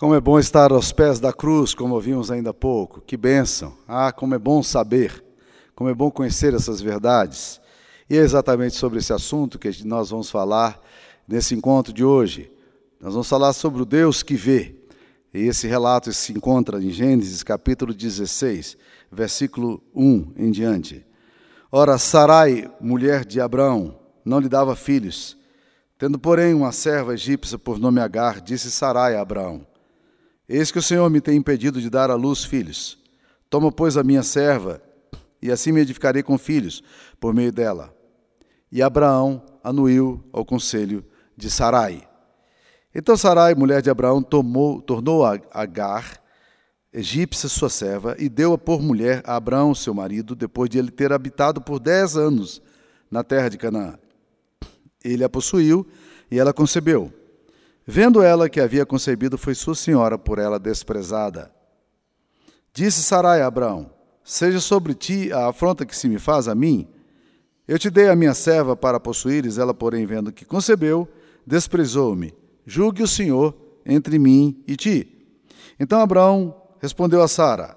Como é bom estar aos pés da cruz, como ouvimos ainda há pouco. Que bênção. Ah, como é bom saber. Como é bom conhecer essas verdades. E é exatamente sobre esse assunto que nós vamos falar nesse encontro de hoje. Nós vamos falar sobre o Deus que vê. E esse relato se encontra em Gênesis capítulo 16, versículo 1 em diante. Ora, Sarai, mulher de Abraão, não lhe dava filhos. Tendo, porém, uma serva egípcia por nome Agar, disse Sarai a Abraão: Eis que o Senhor me tem impedido de dar à luz filhos. Toma, pois, a minha serva, e assim me edificarei com filhos por meio dela. E Abraão anuiu ao conselho de Sarai. Então Sarai, mulher de Abraão, tomou, tornou a Agar, egípcia sua serva, e deu-a por mulher a Abraão, seu marido, depois de ele ter habitado por dez anos na terra de Canaã. Ele a possuiu e ela concebeu. Vendo ela que havia concebido, foi sua senhora por ela desprezada. Disse Sarai a Abraão: Seja sobre ti a afronta que se me faz a mim. Eu te dei a minha serva para possuíres, ela, porém, vendo que concebeu, desprezou-me. Julgue o Senhor entre mim e ti. Então Abraão respondeu a Sara: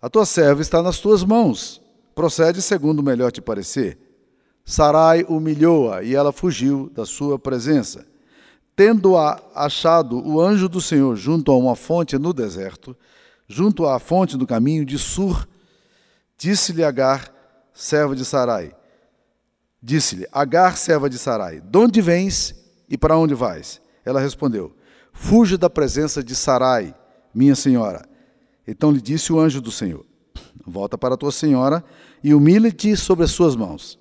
A tua serva está nas tuas mãos. Procede segundo melhor te parecer. Sarai humilhou-a e ela fugiu da sua presença. Tendo achado o anjo do Senhor junto a uma fonte no deserto, junto à fonte do caminho de Sur, disse-lhe Agar, serva de Sarai. Disse-lhe, Agar, serva de Sarai, de onde vens e para onde vais? Ela respondeu, fuja da presença de Sarai, minha senhora. Então lhe disse o anjo do Senhor, volta para tua senhora e humilha-te sobre as suas mãos.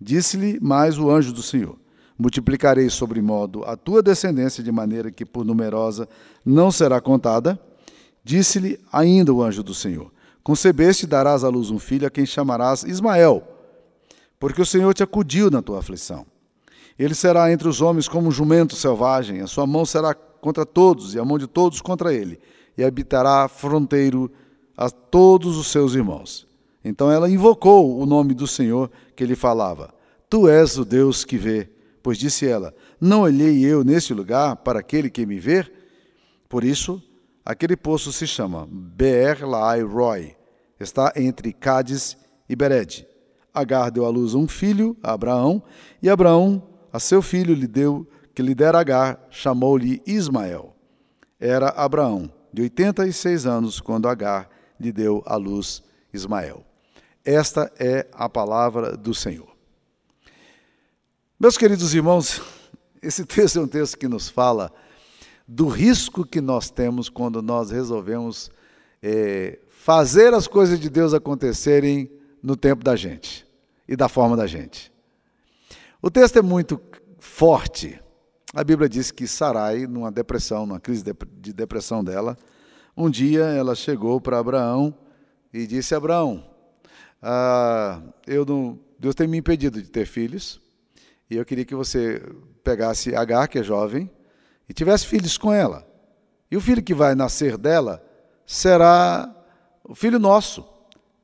Disse-lhe mais o anjo do Senhor, multiplicarei sobre modo a tua descendência de maneira que por numerosa não será contada. Disse-lhe ainda o anjo do Senhor: Concebeste e darás à luz um filho a quem chamarás Ismael, porque o Senhor te acudiu na tua aflição. Ele será entre os homens como um jumento selvagem, a sua mão será contra todos e a mão de todos contra ele, e habitará fronteiro a todos os seus irmãos. Então ela invocou o nome do Senhor que lhe falava: Tu és o Deus que vê. Pois disse ela: Não olhei eu neste lugar para aquele que me vê? Por isso, aquele poço se chama Beer Roy. Está entre Cádiz e Bered. Agar deu à luz um filho, a Abraão, e Abraão, a seu filho, lhe deu, que lhe dera Agar, chamou-lhe Ismael. Era Abraão, de 86 anos, quando Agar lhe deu à luz Ismael. Esta é a palavra do Senhor. Meus queridos irmãos, esse texto é um texto que nos fala do risco que nós temos quando nós resolvemos é, fazer as coisas de Deus acontecerem no tempo da gente e da forma da gente. O texto é muito forte. A Bíblia diz que Sarai, numa depressão, numa crise de depressão dela, um dia ela chegou para Abraão e disse: Abraão, ah, eu não, Deus tem me impedido de ter filhos e eu queria que você pegasse Agar, que é jovem, e tivesse filhos com ela. E o filho que vai nascer dela será o filho nosso.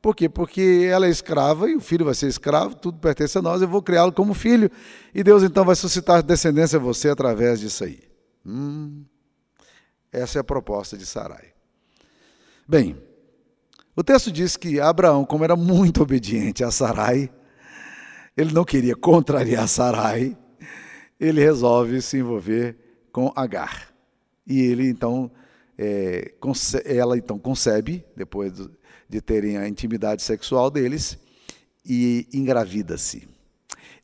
Por quê? Porque ela é escrava e o filho vai ser escravo, tudo pertence a nós, eu vou criá-lo como filho. E Deus então vai suscitar descendência a você através disso aí. Hum, essa é a proposta de Sarai. Bem, o texto diz que Abraão, como era muito obediente a Sarai, ele não queria contrariar Sarai, ele resolve se envolver com Agar. E ele então, é, ela então concebe, depois de terem a intimidade sexual deles, e engravida-se.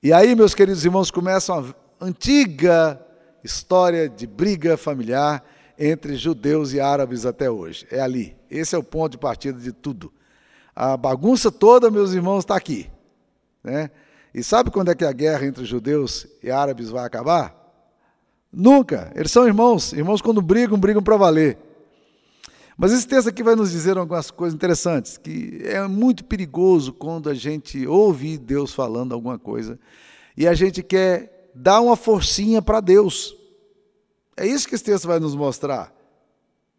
E aí, meus queridos irmãos, começa uma antiga história de briga familiar entre judeus e árabes até hoje. É ali. Esse é o ponto de partida de tudo. A bagunça toda, meus irmãos, está aqui. Né? E sabe quando é que a guerra entre judeus e árabes vai acabar? Nunca. Eles são irmãos. Irmãos, quando brigam, brigam para valer. Mas esse texto aqui vai nos dizer algumas coisas interessantes, que é muito perigoso quando a gente ouve Deus falando alguma coisa e a gente quer dar uma forcinha para Deus. É isso que esse texto vai nos mostrar.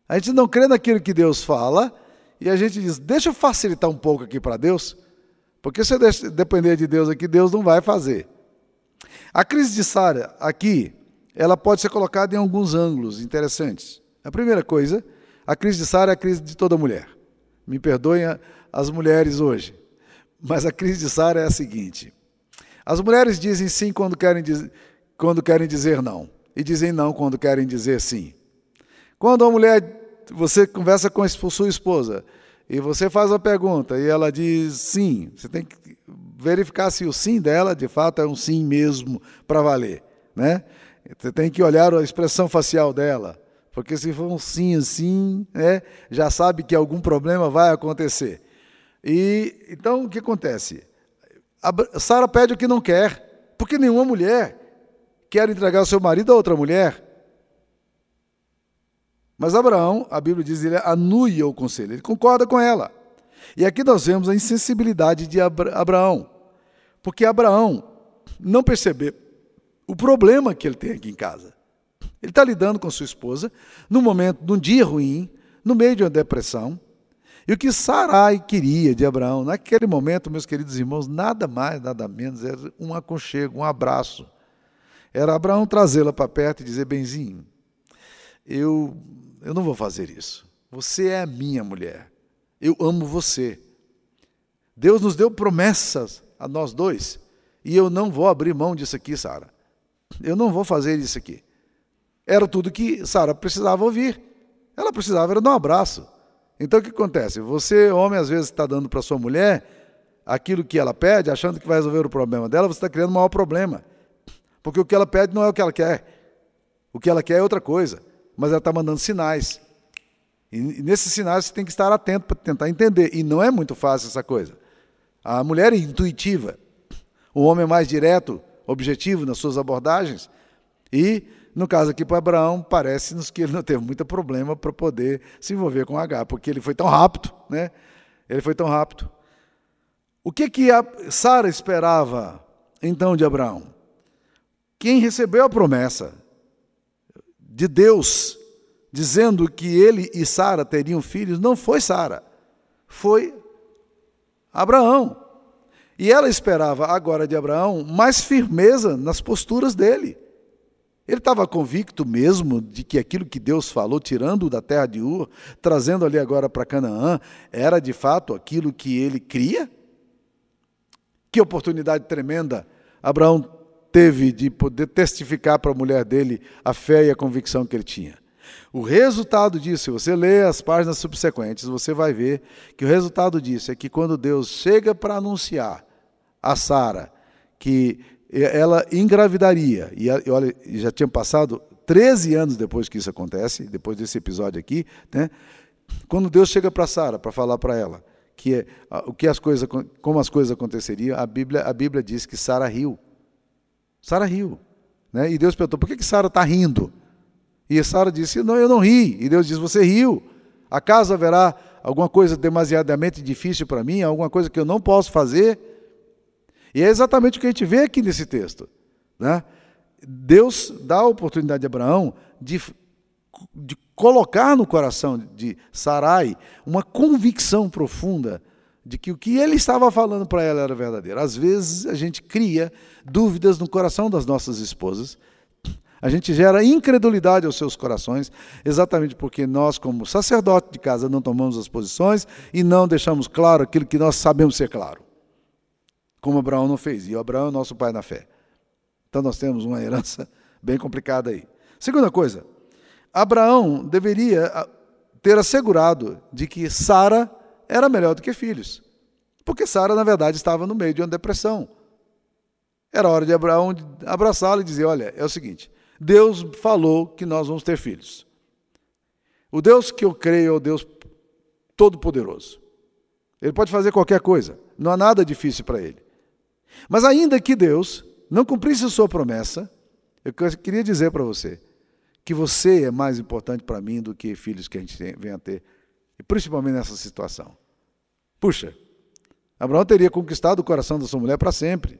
A gente não crê naquilo que Deus fala e a gente diz: deixa eu facilitar um pouco aqui para Deus, porque se eu depender de Deus aqui, Deus não vai fazer. A crise de Sara aqui, ela pode ser colocada em alguns ângulos interessantes. A primeira coisa, a crise de Sara é a crise de toda mulher. Me perdoem as mulheres hoje, mas a crise de Sara é a seguinte: as mulheres dizem sim quando querem, quando querem dizer não, e dizem não quando querem dizer sim. Quando uma mulher, você conversa com a sua esposa e você faz a pergunta e ela diz sim, você tem que verificar se o sim dela de fato é um sim mesmo para valer, né? Você tem que olhar a expressão facial dela, porque se for um sim assim, né, já sabe que algum problema vai acontecer. E então o que acontece? Sara pede o que não quer, porque nenhuma mulher quer entregar o seu marido a outra mulher. Mas Abraão, a Bíblia diz, ele anuia o conselho, ele concorda com ela. E aqui nós vemos a insensibilidade de Abraão, porque Abraão não percebeu o problema que ele tem aqui em casa. Ele está lidando com sua esposa num momento, num dia ruim, no meio de uma depressão. E o que Sarai queria de Abraão, naquele momento, meus queridos irmãos, nada mais, nada menos, era um aconchego, um abraço. Era Abraão trazê-la para perto e dizer: Benzinho, eu, eu não vou fazer isso. Você é a minha mulher. Eu amo você. Deus nos deu promessas a nós dois. E eu não vou abrir mão disso aqui, Sara. Eu não vou fazer isso aqui. Era tudo que Sara precisava ouvir. Ela precisava era um abraço. Então o que acontece? Você, homem, às vezes está dando para sua mulher aquilo que ela pede, achando que vai resolver o problema dela, você está criando um maior problema. Porque o que ela pede não é o que ela quer. O que ela quer é outra coisa. Mas ela está mandando sinais. E nesses sinais você tem que estar atento para tentar entender. E não é muito fácil essa coisa. A mulher é intuitiva. O homem é mais direto, objetivo nas suas abordagens. E, no caso aqui para Abraão, parece-nos que ele não teve muito problema para poder se envolver com H, porque ele foi tão rápido, né? Ele foi tão rápido. O que que Sara esperava então de Abraão? Quem recebeu a promessa de Deus dizendo que ele e Sara teriam filhos não foi Sara, foi Abraão. E ela esperava agora de Abraão mais firmeza nas posturas dele. Ele estava convicto mesmo de que aquilo que Deus falou, tirando da terra de Ur, trazendo ali agora para Canaã, era de fato aquilo que ele cria? Que oportunidade tremenda Abraão teve de poder testificar para a mulher dele a fé e a convicção que ele tinha. O resultado disso, se você ler as páginas subsequentes, você vai ver que o resultado disso é que quando Deus chega para anunciar a Sara que ela engravidaria, e olha, já tinha passado 13 anos depois que isso acontece, depois desse episódio aqui, né? Quando Deus chega para Sara para falar para ela que é, o que as coisas, como as coisas aconteceriam, a Bíblia, a Bíblia diz que Sara riu. Sara riu, né? E Deus perguntou: "Por que que Sara está rindo?" E Sara disse: Não, eu não ri. E Deus disse: Você riu. Acaso haverá alguma coisa demasiadamente difícil para mim, alguma coisa que eu não posso fazer? E é exatamente o que a gente vê aqui nesse texto. Né? Deus dá a oportunidade a Abraão de, de colocar no coração de Sarai uma convicção profunda de que o que ele estava falando para ela era verdadeiro. Às vezes a gente cria dúvidas no coração das nossas esposas a gente gera incredulidade aos seus corações, exatamente porque nós, como sacerdote de casa, não tomamos as posições e não deixamos claro aquilo que nós sabemos ser claro. Como Abraão não fez. E Abraão é nosso pai na fé. Então nós temos uma herança bem complicada aí. Segunda coisa, Abraão deveria ah, ter assegurado de que Sara era melhor do que filhos. Porque Sara, na verdade, estava no meio de uma depressão. Era hora de Abraão abraçá-la e dizer: Olha, é o seguinte, Deus falou que nós vamos ter filhos. O Deus que eu creio é o Deus Todo-Poderoso. Ele pode fazer qualquer coisa, não há nada difícil para ele. Mas ainda que Deus não cumprisse a sua promessa, eu queria dizer para você que você é mais importante para mim do que filhos que a gente vem a ter, principalmente nessa situação. Puxa, Abraão teria conquistado o coração da sua mulher para sempre.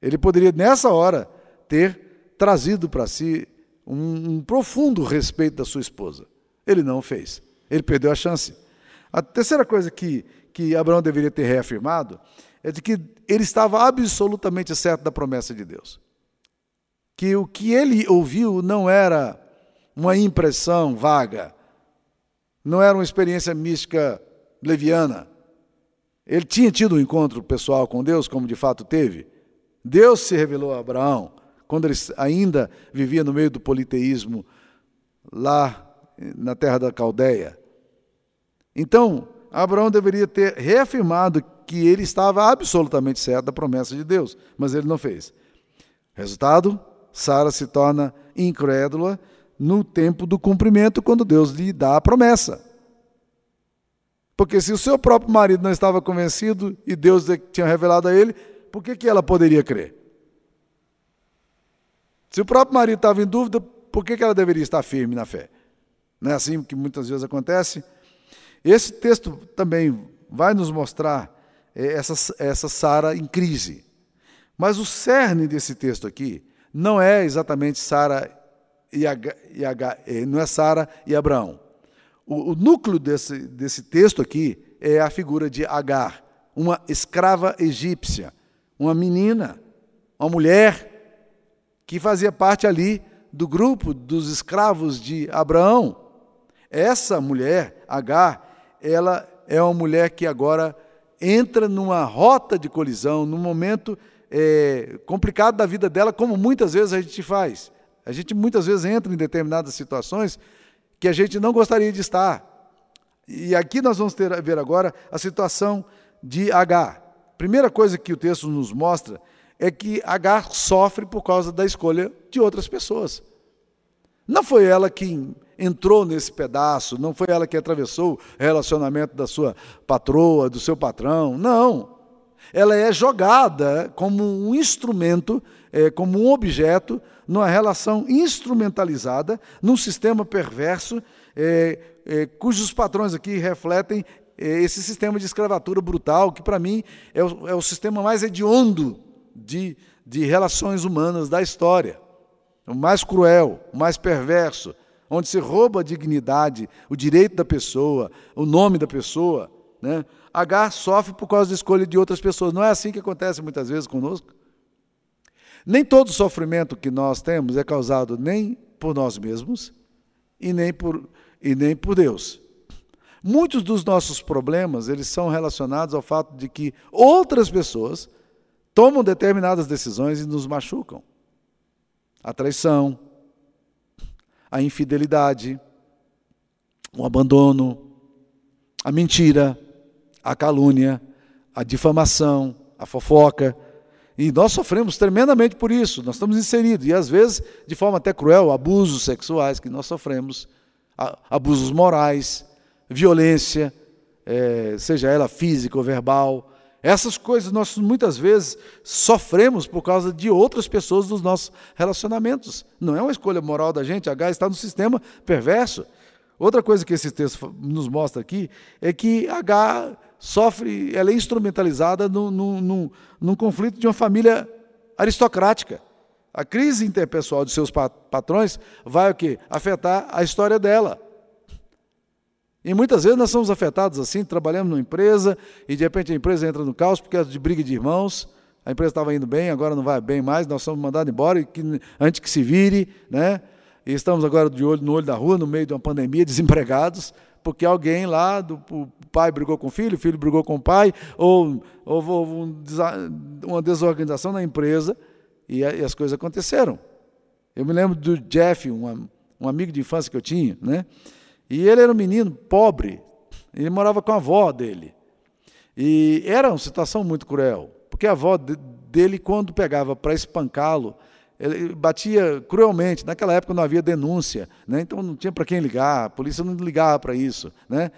Ele poderia, nessa hora, ter trazido para si um, um profundo respeito da sua esposa. Ele não o fez. Ele perdeu a chance. A terceira coisa que, que Abraão deveria ter reafirmado é de que ele estava absolutamente certo da promessa de Deus. Que o que ele ouviu não era uma impressão vaga. Não era uma experiência mística leviana. Ele tinha tido um encontro pessoal com Deus, como de fato teve. Deus se revelou a Abraão quando ele ainda vivia no meio do politeísmo lá na terra da Caldeia. Então, Abraão deveria ter reafirmado que ele estava absolutamente certo da promessa de Deus, mas ele não fez. Resultado: Sara se torna incrédula no tempo do cumprimento, quando Deus lhe dá a promessa. Porque se o seu próprio marido não estava convencido e Deus tinha revelado a ele, por que, que ela poderia crer? Se o próprio marido estava em dúvida, por que, que ela deveria estar firme na fé? Não é assim que muitas vezes acontece? Esse texto também vai nos mostrar eh, essa, essa Sara em crise. Mas o cerne desse texto aqui não é exatamente Sara e, e não é Sara e Abraão. O, o núcleo desse, desse texto aqui é a figura de Agar, uma escrava egípcia, uma menina, uma mulher que fazia parte ali do grupo dos escravos de Abraão. Essa mulher, Agar, ela é uma mulher que agora entra numa rota de colisão, num momento é, complicado da vida dela, como muitas vezes a gente faz. A gente muitas vezes entra em determinadas situações que a gente não gostaria de estar. E aqui nós vamos ter, ver agora a situação de Agar. Primeira coisa que o texto nos mostra é que Agar sofre por causa da escolha de outras pessoas. Não foi ela quem entrou nesse pedaço, não foi ela que atravessou o relacionamento da sua patroa, do seu patrão, não. Ela é jogada como um instrumento, é, como um objeto, numa relação instrumentalizada, num sistema perverso, é, é, cujos patrões aqui refletem é, esse sistema de escravatura brutal, que para mim é o, é o sistema mais hediondo de, de relações humanas da história. O mais cruel, o mais perverso, onde se rouba a dignidade, o direito da pessoa, o nome da pessoa. Né? H sofre por causa da escolha de outras pessoas. Não é assim que acontece muitas vezes conosco? Nem todo sofrimento que nós temos é causado nem por nós mesmos e nem por, e nem por Deus. Muitos dos nossos problemas, eles são relacionados ao fato de que outras pessoas tomam determinadas decisões e nos machucam. A traição, a infidelidade, o abandono, a mentira, a calúnia, a difamação, a fofoca. E nós sofremos tremendamente por isso, nós estamos inseridos, e às vezes de forma até cruel, abusos sexuais que nós sofremos, abusos morais, violência, é, seja ela física ou verbal, essas coisas nós muitas vezes sofremos por causa de outras pessoas dos nossos relacionamentos. Não é uma escolha moral da gente, H está no sistema perverso. Outra coisa que esse texto nos mostra aqui é que H sofre, ela é instrumentalizada num, num, num conflito de uma família aristocrática. A crise interpessoal de seus patrões vai o quê? Afetar a história dela. E muitas vezes nós somos afetados assim, trabalhamos numa empresa e de repente a empresa entra no caos porque é de briga de irmãos. A empresa estava indo bem, agora não vai bem mais, nós somos mandados embora e que, antes que se vire, né? E estamos agora de olho no olho da rua, no meio de uma pandemia, desempregados, porque alguém lá, do, o pai brigou com o filho, o filho brigou com o pai, ou houve um, uma desorganização na empresa e, e, as coisas aconteceram. Eu me lembro do Jeff, um, um amigo de infância que eu tinha, né? E ele era um menino pobre, ele morava com a avó dele. E era uma situação muito cruel, porque a avó dele, quando pegava para espancá-lo, ele batia cruelmente. Naquela época não havia denúncia, né? então não tinha para quem ligar, a polícia não ligava para isso. Né?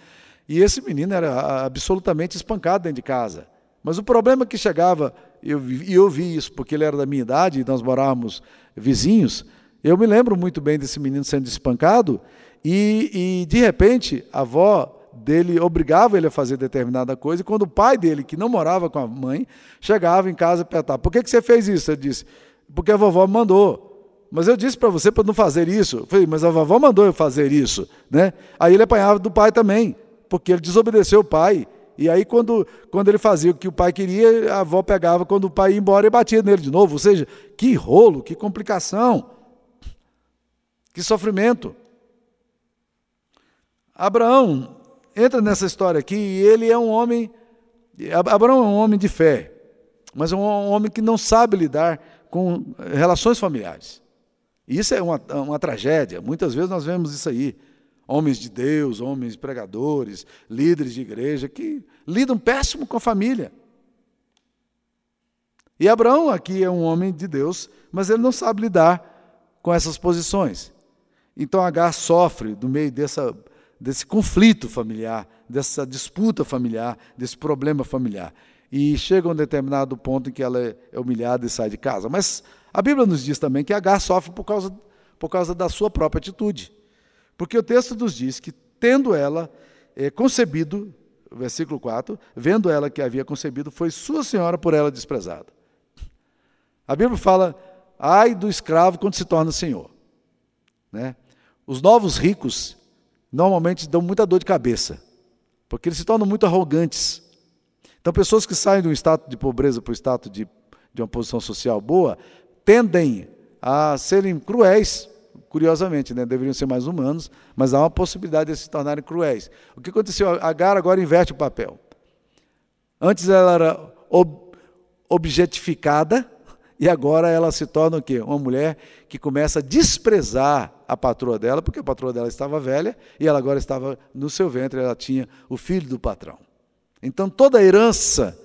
E esse menino era absolutamente espancado dentro de casa. Mas o problema que chegava, e eu, eu vi isso porque ele era da minha idade, e nós morávamos vizinhos, eu me lembro muito bem desse menino sendo espancado, e, e, de repente, a avó dele obrigava ele a fazer determinada coisa, e quando o pai dele, que não morava com a mãe, chegava em casa e perguntava: por que, que você fez isso? Ele disse: porque a vovó mandou. Mas eu disse para você para não fazer isso. Eu falei, mas a vovó mandou eu fazer isso. Né? Aí ele apanhava do pai também, porque ele desobedeceu o pai. E aí, quando, quando ele fazia o que o pai queria, a avó pegava quando o pai ia embora e batia nele de novo. Ou seja, que rolo, que complicação, que sofrimento. Abraão entra nessa história aqui e ele é um homem. Abraão é um homem de fé, mas é um homem que não sabe lidar com relações familiares. Isso é uma, uma tragédia. Muitas vezes nós vemos isso aí. Homens de Deus, homens pregadores, líderes de igreja que lidam péssimo com a família. E Abraão aqui é um homem de Deus, mas ele não sabe lidar com essas posições. Então Agar sofre no meio dessa, desse conflito familiar, dessa disputa familiar, desse problema familiar. E chega a um determinado ponto em que ela é humilhada e sai de casa. Mas a Bíblia nos diz também que Agar sofre por causa, por causa da sua própria atitude. Porque o texto nos diz que, tendo ela é, concebido, versículo 4, vendo ela que havia concebido, foi sua senhora por ela desprezada. A Bíblia fala, ai do escravo quando se torna senhor. Né? Os novos ricos normalmente dão muita dor de cabeça, porque eles se tornam muito arrogantes. Então, pessoas que saem de um status de pobreza para o status de, de uma posição social boa, tendem a serem cruéis, curiosamente, né? deveriam ser mais humanos, mas há uma possibilidade de se tornarem cruéis. O que aconteceu? A Agar agora inverte o papel. Antes ela era ob objetificada, e agora ela se torna o quê? Uma mulher que começa a desprezar a patroa dela, porque a patroa dela estava velha e ela agora estava no seu ventre, ela tinha o filho do patrão. Então toda a herança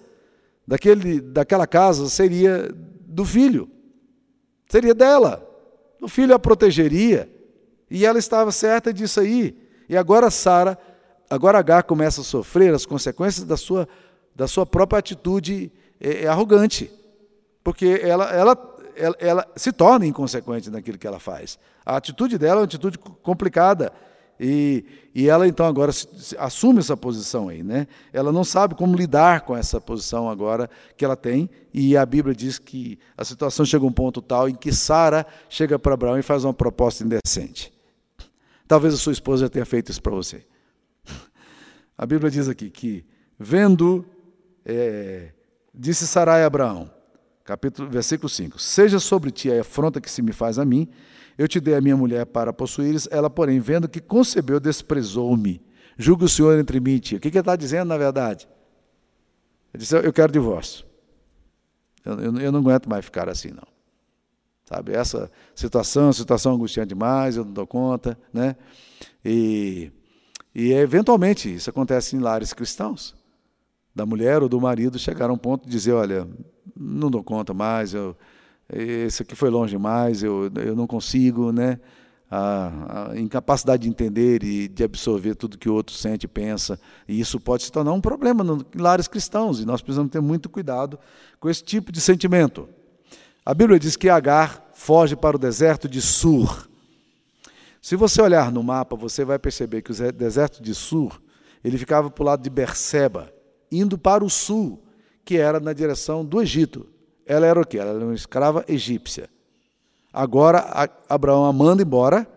daquele, daquela casa seria do filho, seria dela. O filho a protegeria e ela estava certa disso aí. E agora Sara, agora Agar começa a sofrer as consequências da sua, da sua própria atitude é, é arrogante porque ela, ela, ela, ela, se torna inconsequente naquilo que ela faz. A atitude dela é uma atitude complicada. E, e ela então agora assume essa posição aí, né? Ela não sabe como lidar com essa posição agora que ela tem, e a Bíblia diz que a situação chega a um ponto tal em que Sara chega para Abraão e faz uma proposta indecente. Talvez a sua esposa já tenha feito isso para você. A Bíblia diz aqui que, vendo, é, disse Sarai a Abraão: capítulo, versículo 5. Seja sobre ti a afronta que se me faz a mim, eu te dei a minha mulher para possuíres, ela, porém, vendo que concebeu, desprezou-me. Julga o Senhor entre mim e ti. O que, que ele está dizendo, na verdade? Ele disse, eu quero divórcio. Eu, eu, eu, não aguento mais ficar assim, não. Sabe, essa situação, situação angustiante demais, eu não dou conta, né? E, e eventualmente isso acontece em lares cristãos da mulher ou do marido chegar a um ponto de dizer, olha, não dou conta mais, eu, esse aqui foi longe demais, eu, eu não consigo, né? A, a, incapacidade de entender e de absorver tudo que o outro sente e pensa. E isso pode se tornar um problema no, em lares cristãos, e nós precisamos ter muito cuidado com esse tipo de sentimento. A Bíblia diz que Agar foge para o deserto de Sur. Se você olhar no mapa, você vai perceber que o deserto de Sur, ele ficava para o lado de Berseba, indo para o sul, que era na direção do Egito. Ela era o quê? Ela era uma escrava egípcia. Agora, Abraão a manda embora,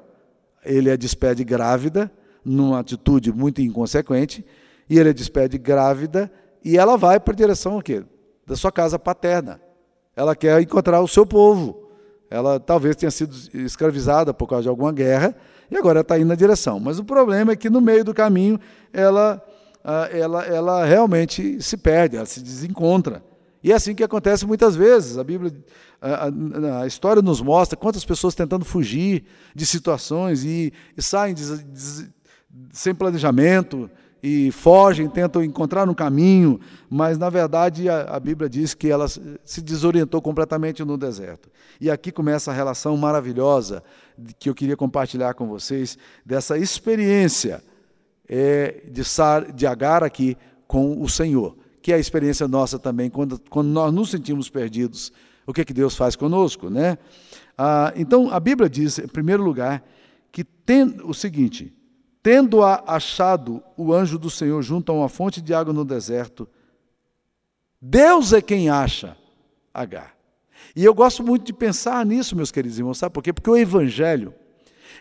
ele a despede grávida, numa atitude muito inconsequente, e ele a despede grávida, e ela vai para a direção o quê? da sua casa paterna. Ela quer encontrar o seu povo. Ela talvez tenha sido escravizada por causa de alguma guerra, e agora está indo na direção. Mas o problema é que no meio do caminho ela ela, ela realmente se perde, ela se desencontra. E é assim que acontece muitas vezes. A Bíblia, a, a história nos mostra quantas pessoas tentando fugir de situações e, e saem sem planejamento e fogem, tentam encontrar um caminho, mas na verdade a, a Bíblia diz que ela se desorientou completamente no deserto. E aqui começa a relação maravilhosa que eu queria compartilhar com vocês dessa experiência é, de, Sar, de Agar aqui com o Senhor, que é a experiência nossa também, quando, quando nós nos sentimos perdidos, o que, é que Deus faz conosco, né? Ah, então, a Bíblia diz, em primeiro lugar, que tem o seguinte: tendo achado o anjo do Senhor junto a uma fonte de água no deserto, Deus é quem acha Agar. E eu gosto muito de pensar nisso, meus queridos irmãos, sabe por quê? Porque o Evangelho,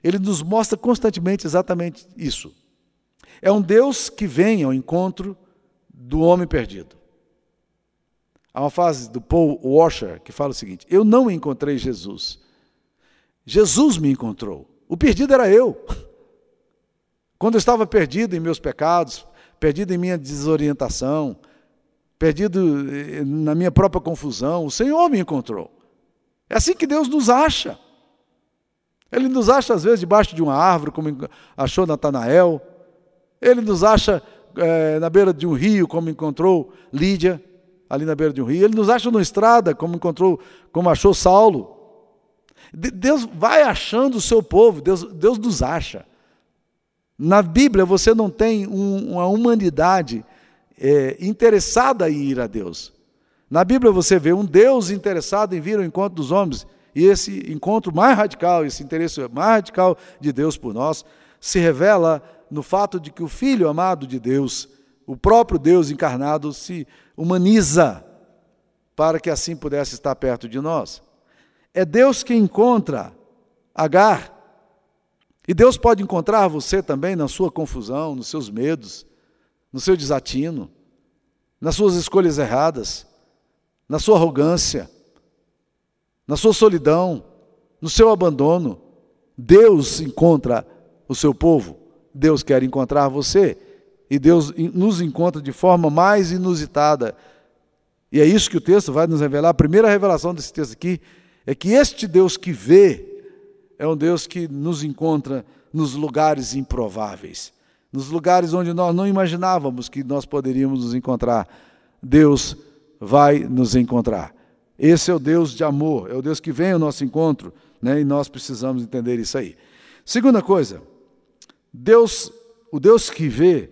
ele nos mostra constantemente exatamente isso. É um Deus que vem ao encontro do homem perdido. Há uma frase do Paul Washer que fala o seguinte: Eu não encontrei Jesus. Jesus me encontrou. O perdido era eu. Quando eu estava perdido em meus pecados, perdido em minha desorientação, perdido eh, na minha própria confusão, o Senhor me encontrou. É assim que Deus nos acha. Ele nos acha, às vezes, debaixo de uma árvore, como achou Natanael. Ele nos acha é, na beira de um rio, como encontrou Lídia, ali na beira de um rio. Ele nos acha numa estrada, como encontrou, como achou Saulo. Deus vai achando o seu povo, Deus, Deus nos acha. Na Bíblia você não tem um, uma humanidade é, interessada em ir a Deus. Na Bíblia você vê um Deus interessado em vir ao encontro dos homens e esse encontro mais radical, esse interesse mais radical de Deus por nós, se revela no fato de que o Filho amado de Deus, o próprio Deus encarnado, se humaniza para que assim pudesse estar perto de nós. É Deus que encontra Agar. E Deus pode encontrar você também na sua confusão, nos seus medos, no seu desatino, nas suas escolhas erradas, na sua arrogância, na sua solidão, no seu abandono. Deus encontra o seu povo, Deus quer encontrar você, e Deus nos encontra de forma mais inusitada. E é isso que o texto vai nos revelar. A primeira revelação desse texto aqui é que este Deus que vê é um Deus que nos encontra nos lugares improváveis, nos lugares onde nós não imaginávamos que nós poderíamos nos encontrar. Deus vai nos encontrar. Esse é o Deus de amor, é o Deus que vem ao nosso encontro, né? e nós precisamos entender isso aí. Segunda coisa, Deus, o Deus que vê,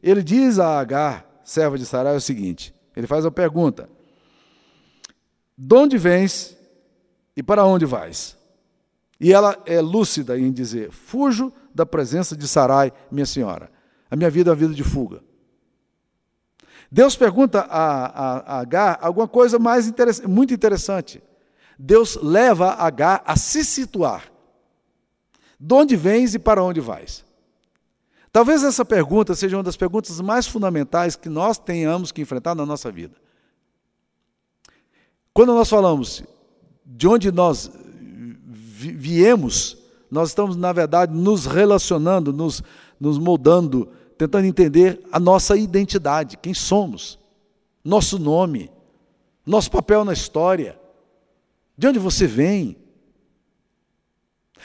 ele diz a Agar, serva de Sarai, o seguinte: ele faz a pergunta: De onde vens e para onde vais? E ela é lúcida em dizer: Fujo da presença de Sarai, minha senhora. A minha vida é uma vida de fuga. Deus pergunta a, a, a Agar alguma coisa mais interessante, muito interessante. Deus leva Agar a se situar. De onde vens e para onde vais? Talvez essa pergunta seja uma das perguntas mais fundamentais que nós tenhamos que enfrentar na nossa vida. Quando nós falamos de onde nós viemos, nós estamos, na verdade, nos relacionando, nos, nos moldando tentando entender a nossa identidade, quem somos, nosso nome, nosso papel na história, de onde você vem.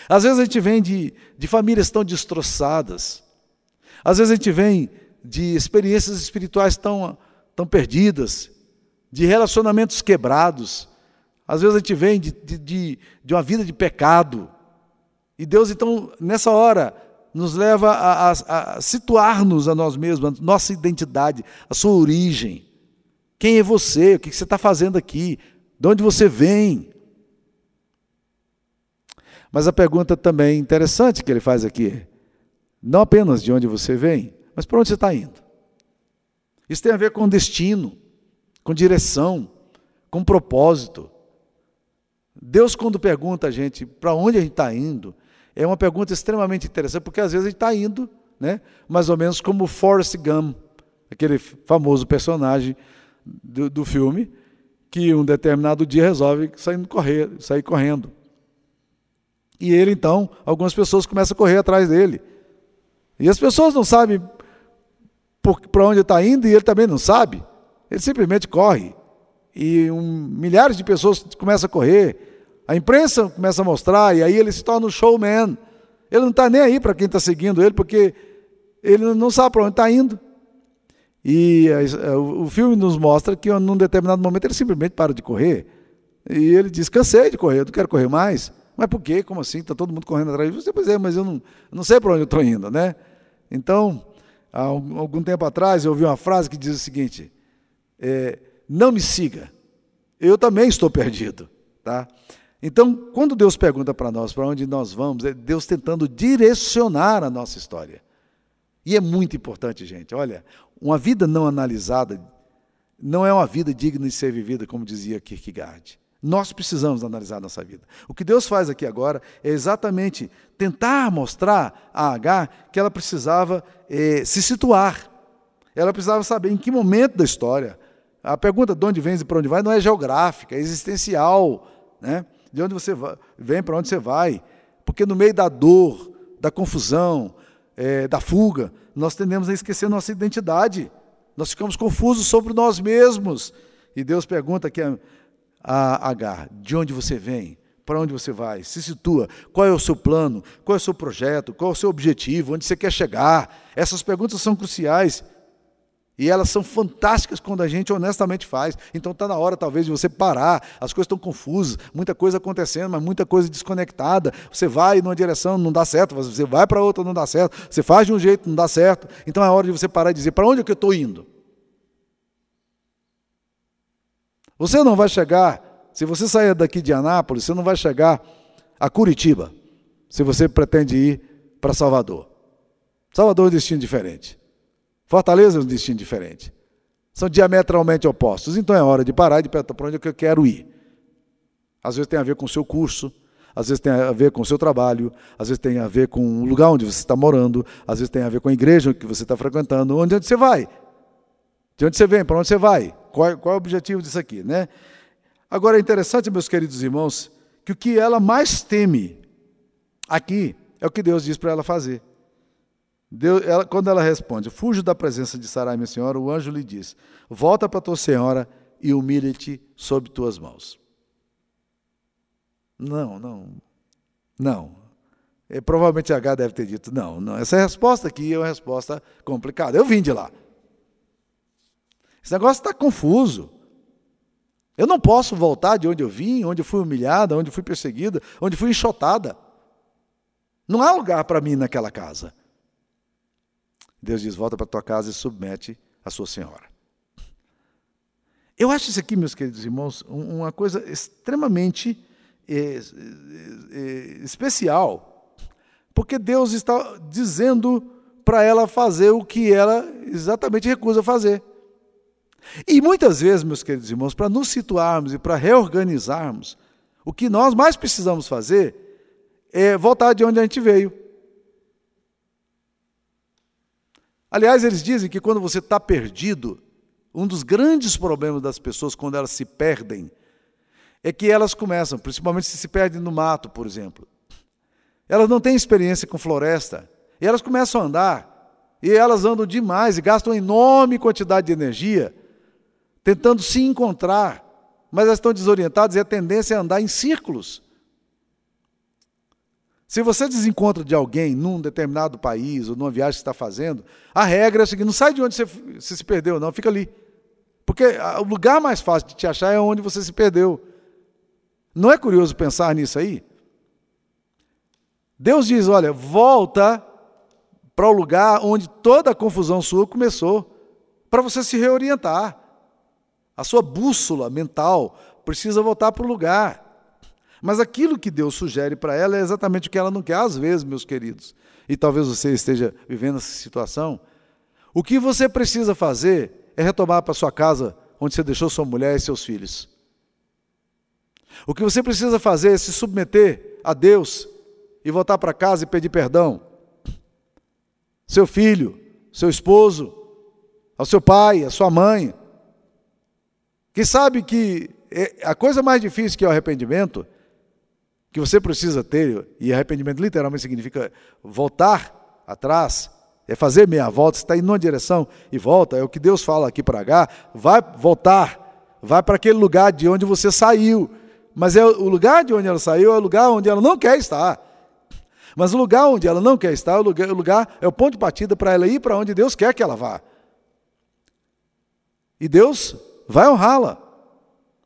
Às vezes a gente vem de, de famílias tão destroçadas, às vezes a gente vem de experiências espirituais tão, tão perdidas, de relacionamentos quebrados, às vezes a gente vem de, de, de uma vida de pecado. E Deus, então, nessa hora, nos leva a, a, a situar-nos a nós mesmos, a nossa identidade, a sua origem. Quem é você? O que você está fazendo aqui? De onde você vem? Mas a pergunta também interessante que ele faz aqui, não apenas de onde você vem, mas para onde você está indo. Isso tem a ver com destino, com direção, com propósito. Deus, quando pergunta a gente para onde a gente está indo, é uma pergunta extremamente interessante, porque às vezes a gente está indo, né, mais ou menos como Forrest Gump, aquele famoso personagem do, do filme, que um determinado dia resolve sair, correr, sair correndo. E ele, então, algumas pessoas começam a correr atrás dele. E as pessoas não sabem para onde está indo e ele também não sabe. Ele simplesmente corre. E um, milhares de pessoas começam a correr. A imprensa começa a mostrar e aí ele se torna um showman. Ele não está nem aí para quem está seguindo ele, porque ele não sabe para onde está indo. E o filme nos mostra que num determinado momento ele simplesmente para de correr. E ele diz: cansei de correr, eu não quero correr mais. Mas por quê? Como assim? Está todo mundo correndo atrás de você? Pois é, mas eu não, não sei para onde eu estou indo, né? Então, há algum tempo atrás eu ouvi uma frase que diz o seguinte: é, não me siga, eu também estou perdido, tá? Então, quando Deus pergunta para nós para onde nós vamos, é Deus tentando direcionar a nossa história. E é muito importante, gente. Olha, uma vida não analisada não é uma vida digna de ser vivida, como dizia Kierkegaard. Nós precisamos analisar nossa vida. O que Deus faz aqui agora é exatamente tentar mostrar a H que ela precisava eh, se situar. Ela precisava saber em que momento da história. A pergunta de onde vens e para onde vai não é geográfica, é existencial. Né? de onde você vem, para onde você vai. Porque no meio da dor, da confusão, é, da fuga, nós tendemos a esquecer nossa identidade. Nós ficamos confusos sobre nós mesmos. E Deus pergunta aqui a, a Agar: de onde você vem? Para onde você vai? Se situa. Qual é o seu plano? Qual é o seu projeto? Qual é o seu objetivo? Onde você quer chegar? Essas perguntas são cruciais. E elas são fantásticas quando a gente honestamente faz. Então está na hora, talvez, de você parar. As coisas estão confusas, muita coisa acontecendo, mas muita coisa desconectada. Você vai numa direção, não dá certo. Você vai para outra, não dá certo. Você faz de um jeito, não dá certo. Então é hora de você parar e dizer: para onde é que eu estou indo? Você não vai chegar, se você sair daqui de Anápolis, você não vai chegar a Curitiba, se você pretende ir para Salvador. Salvador é um destino diferente. Fortaleza é um destino diferente. São diametralmente opostos. Então é hora de parar e de perguntar para onde é eu quero ir. Às vezes tem a ver com o seu curso, às vezes tem a ver com o seu trabalho, às vezes tem a ver com o lugar onde você está morando, às vezes tem a ver com a igreja que você está frequentando, onde, onde você vai. De onde você vem, para onde você vai. Qual, qual é o objetivo disso aqui, né? Agora é interessante, meus queridos irmãos, que o que ela mais teme aqui é o que Deus diz para ela fazer. Deus, ela, quando ela responde, fujo da presença de Sarai, minha senhora, o anjo lhe diz: Volta para tua senhora e humilha-te sob tuas mãos. Não, não, não. E, provavelmente H deve ter dito: não, não. Essa resposta aqui é uma resposta complicada. Eu vim de lá. Esse negócio está confuso. Eu não posso voltar de onde eu vim, onde eu fui humilhada, onde eu fui perseguida, onde fui enxotada. Não há lugar para mim naquela casa. Deus diz: volta para tua casa e submete a sua senhora. Eu acho isso aqui, meus queridos irmãos, uma coisa extremamente é, é, especial, porque Deus está dizendo para ela fazer o que ela exatamente recusa fazer. E muitas vezes, meus queridos irmãos, para nos situarmos e para reorganizarmos, o que nós mais precisamos fazer é voltar de onde a gente veio. Aliás, eles dizem que quando você está perdido, um dos grandes problemas das pessoas quando elas se perdem é que elas começam, principalmente se se perdem no mato, por exemplo. Elas não têm experiência com floresta, e elas começam a andar, e elas andam demais e gastam enorme quantidade de energia tentando se encontrar, mas elas estão desorientadas e a tendência é andar em círculos. Se você desencontra de alguém num determinado país ou numa viagem que está fazendo, a regra é a seguinte: não sai de onde você, você se perdeu, não, fica ali. Porque o lugar mais fácil de te achar é onde você se perdeu. Não é curioso pensar nisso aí? Deus diz: olha, volta para o lugar onde toda a confusão sua começou, para você se reorientar. A sua bússola mental precisa voltar para o lugar. Mas aquilo que Deus sugere para ela é exatamente o que ela não quer, às vezes, meus queridos. E talvez você esteja vivendo essa situação. O que você precisa fazer é retomar para sua casa onde você deixou sua mulher e seus filhos. O que você precisa fazer é se submeter a Deus e voltar para casa e pedir perdão. Seu filho, seu esposo, ao seu pai, à sua mãe, que sabe que é, a coisa mais difícil que é o arrependimento, que você precisa ter, e arrependimento literalmente significa voltar atrás, é fazer meia volta, você está indo numa direção e volta, é o que Deus fala aqui para H, vai voltar, vai para aquele lugar de onde você saiu, mas é o lugar de onde ela saiu, é o lugar onde ela não quer estar. Mas o lugar onde ela não quer estar, o lugar, o lugar é o ponto de partida para ela ir para onde Deus quer que ela vá. E Deus vai honrá-la.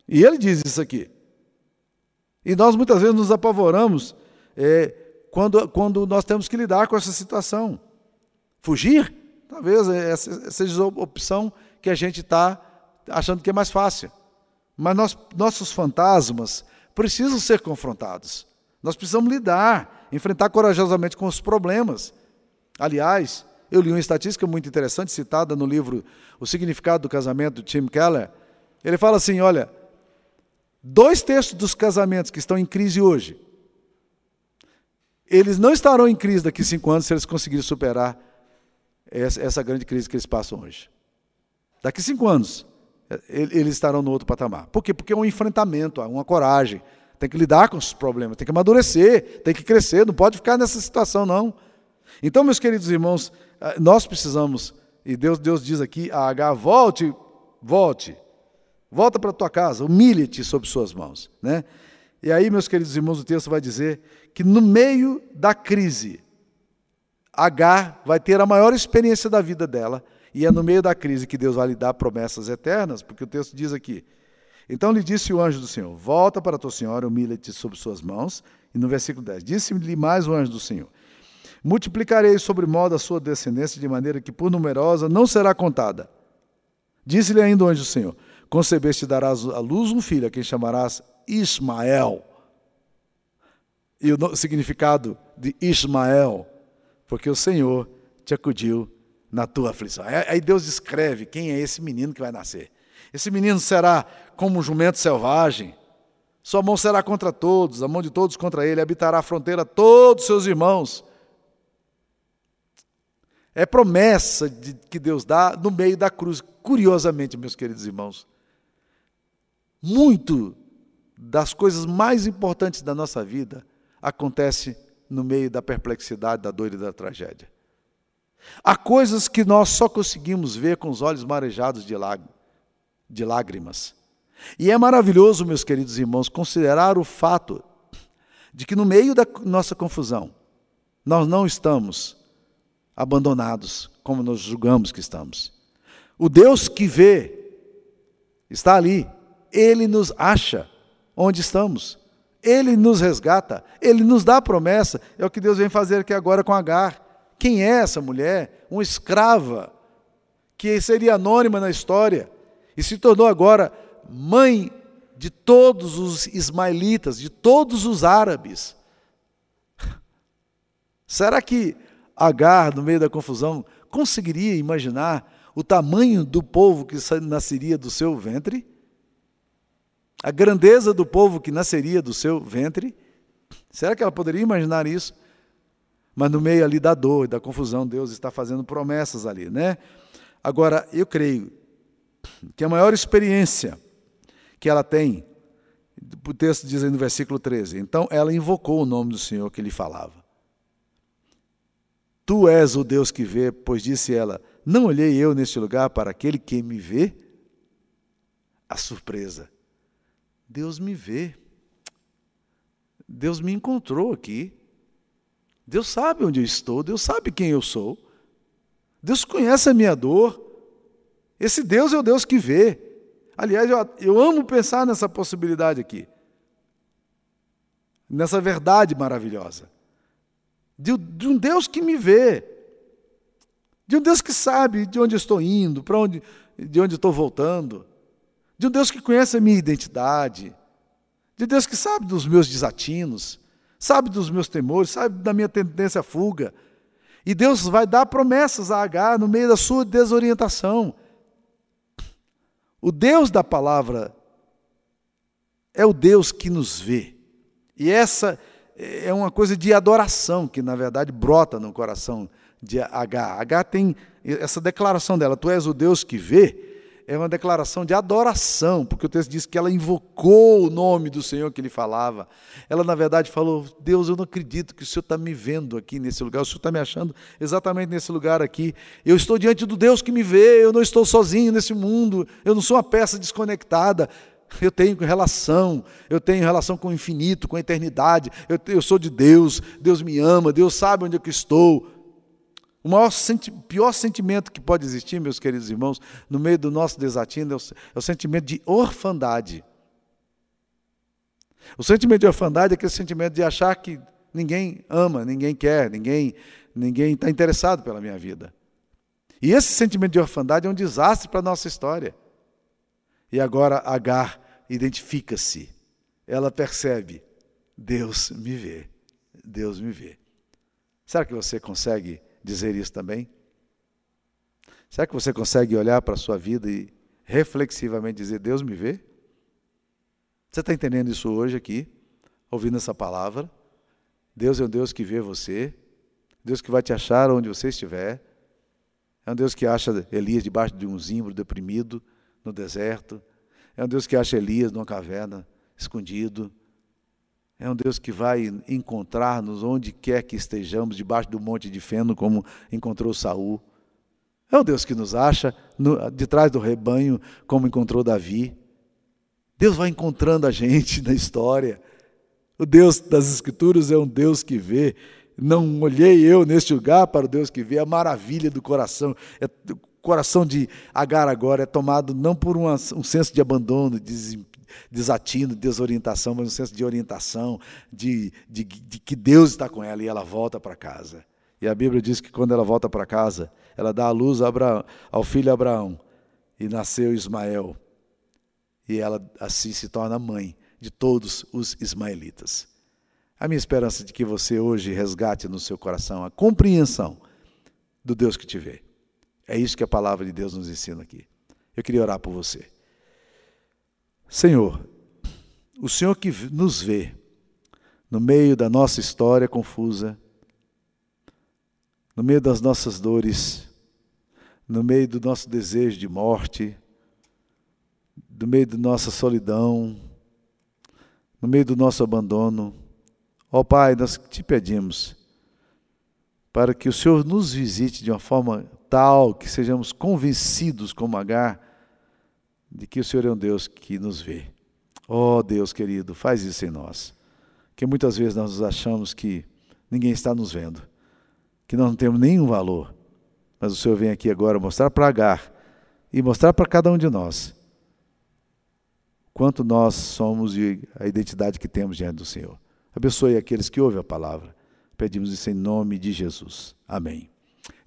E ele diz isso aqui. E nós muitas vezes nos apavoramos é, quando, quando nós temos que lidar com essa situação. Fugir, talvez essa seja a opção que a gente está achando que é mais fácil. Mas nós, nossos fantasmas precisam ser confrontados. Nós precisamos lidar, enfrentar corajosamente com os problemas. Aliás, eu li uma estatística muito interessante citada no livro O Significado do Casamento, de Tim Keller. Ele fala assim: olha, dois terços dos casamentos que estão em crise hoje, eles não estarão em crise daqui a cinco anos se eles conseguirem superar essa, grande crise que eles passam hoje. Daqui a cinco anos, eles estarão no outro patamar. Por quê? Porque é um enfrentamento, uma coragem. Tem que lidar com os problemas, tem que amadurecer, tem que crescer, não pode ficar nessa situação, não. Então, meus queridos irmãos, ah, nós precisamos, e Deus, Deus diz aqui a H, volte, volte, volta para a tua casa, humilhe-te sob suas mãos. Né? E aí, meus queridos irmãos, o texto vai dizer que no meio da crise, H vai ter a maior experiência da vida dela, e é no meio da crise que Deus vai lhe dar promessas eternas, porque o texto diz aqui: Então lhe disse o anjo do Senhor: Volta para tua senhora, humilha-te sob suas mãos. E no versículo 10: Disse-lhe mais o anjo do Senhor: Multiplicarei sobre modo a sua descendência de maneira que por numerosa não será contada. Disse-lhe ainda o anjo do Senhor: Concebeste e darás à luz um filho, a quem chamarás Ismael. E o significado de Ismael, porque o Senhor te acudiu na tua aflição. Aí Deus descreve quem é esse menino que vai nascer. Esse menino será como um jumento selvagem, sua mão será contra todos, a mão de todos contra ele, habitará a fronteira todos seus irmãos. É promessa de, que Deus dá no meio da cruz. Curiosamente, meus queridos irmãos, muito das coisas mais importantes da nossa vida acontece no meio da perplexidade, da dor e da tragédia. Há coisas que nós só conseguimos ver com os olhos marejados de, de lágrimas. E é maravilhoso, meus queridos irmãos, considerar o fato de que no meio da nossa confusão, nós não estamos abandonados como nós julgamos que estamos. O Deus que vê está ali, ele nos acha onde estamos, ele nos resgata, ele nos dá a promessa. É o que Deus vem fazer aqui agora com Agar. Quem é essa mulher? Uma escrava que seria anônima na história e se tornou agora mãe de todos os ismaelitas, de todos os árabes. Será que Agar, no meio da confusão, conseguiria imaginar o tamanho do povo que nasceria do seu ventre? A grandeza do povo que nasceria do seu ventre? Será que ela poderia imaginar isso? Mas no meio ali da dor e da confusão, Deus está fazendo promessas ali, né? Agora, eu creio que a maior experiência que ela tem, o texto diz aí no versículo 13, então ela invocou o nome do Senhor que lhe falava. Tu és o Deus que vê, pois disse ela: Não olhei eu neste lugar para aquele que me vê? A surpresa. Deus me vê. Deus me encontrou aqui. Deus sabe onde eu estou, Deus sabe quem eu sou. Deus conhece a minha dor. Esse Deus é o Deus que vê. Aliás, eu, eu amo pensar nessa possibilidade aqui. Nessa verdade maravilhosa. De, de um Deus que me vê. De um Deus que sabe de onde estou indo, para onde, de onde estou voltando. De um Deus que conhece a minha identidade. De Deus que sabe dos meus desatinos sabe dos meus temores, sabe da minha tendência à fuga. E Deus vai dar promessas a Agar no meio da sua desorientação. O Deus da palavra é o Deus que nos vê. E essa é uma coisa de adoração que, na verdade, brota no coração de Agar. Agar tem essa declaração dela: Tu és o Deus que vê é uma declaração de adoração, porque o texto diz que ela invocou o nome do Senhor que ele falava. Ela, na verdade, falou: Deus, eu não acredito que o Senhor está me vendo aqui nesse lugar, o Senhor está me achando exatamente nesse lugar aqui. Eu estou diante do Deus que me vê, eu não estou sozinho nesse mundo, eu não sou uma peça desconectada. Eu tenho relação, eu tenho relação com o infinito, com a eternidade. Eu, eu sou de Deus, Deus me ama, Deus sabe onde eu estou. O maior senti pior sentimento que pode existir, meus queridos irmãos, no meio do nosso desatino é o, é o sentimento de orfandade. O sentimento de orfandade é aquele sentimento de achar que ninguém ama, ninguém quer, ninguém ninguém está interessado pela minha vida. E esse sentimento de orfandade é um desastre para a nossa história. E agora Agar identifica-se. Ela percebe: Deus me vê. Deus me vê. Será que você consegue dizer isso também? Será que você consegue olhar para a sua vida e reflexivamente dizer: Deus me vê? Você está entendendo isso hoje aqui, ouvindo essa palavra? Deus é um Deus que vê você, Deus que vai te achar onde você estiver. É um Deus que acha Elias debaixo de um zimbro deprimido no deserto. É um Deus que acha Elias numa caverna escondido. É um Deus que vai encontrar-nos onde quer que estejamos, debaixo do monte de feno, como encontrou Saul. É um Deus que nos acha no, de trás do rebanho, como encontrou Davi. Deus vai encontrando a gente na história. O Deus das Escrituras é um Deus que vê. Não olhei eu neste lugar para o Deus que vê a maravilha do coração. É, coração de Agar agora é tomado não por uma, um senso de abandono, de desatino, desorientação, mas um senso de orientação, de, de, de que Deus está com ela e ela volta para casa. E a Bíblia diz que quando ela volta para casa, ela dá a luz Abraão, ao filho Abraão e nasceu Ismael. E ela assim se torna mãe de todos os ismaelitas. A minha esperança de que você hoje resgate no seu coração a compreensão do Deus que te vê. É isso que a palavra de Deus nos ensina aqui. Eu queria orar por você. Senhor, o Senhor que nos vê no meio da nossa história confusa, no meio das nossas dores, no meio do nosso desejo de morte, no meio da nossa solidão, no meio do nosso abandono. Ó oh, Pai, nós te pedimos para que o Senhor nos visite de uma forma tal que sejamos convencidos como Agar de que o Senhor é um Deus que nos vê. Oh Deus querido, faz isso em nós. Que muitas vezes nós achamos que ninguém está nos vendo, que nós não temos nenhum valor. Mas o Senhor vem aqui agora mostrar para Agar e mostrar para cada um de nós quanto nós somos e a identidade que temos diante do Senhor. Abençoe aqueles que ouvem a palavra. Pedimos isso em nome de Jesus. Amém.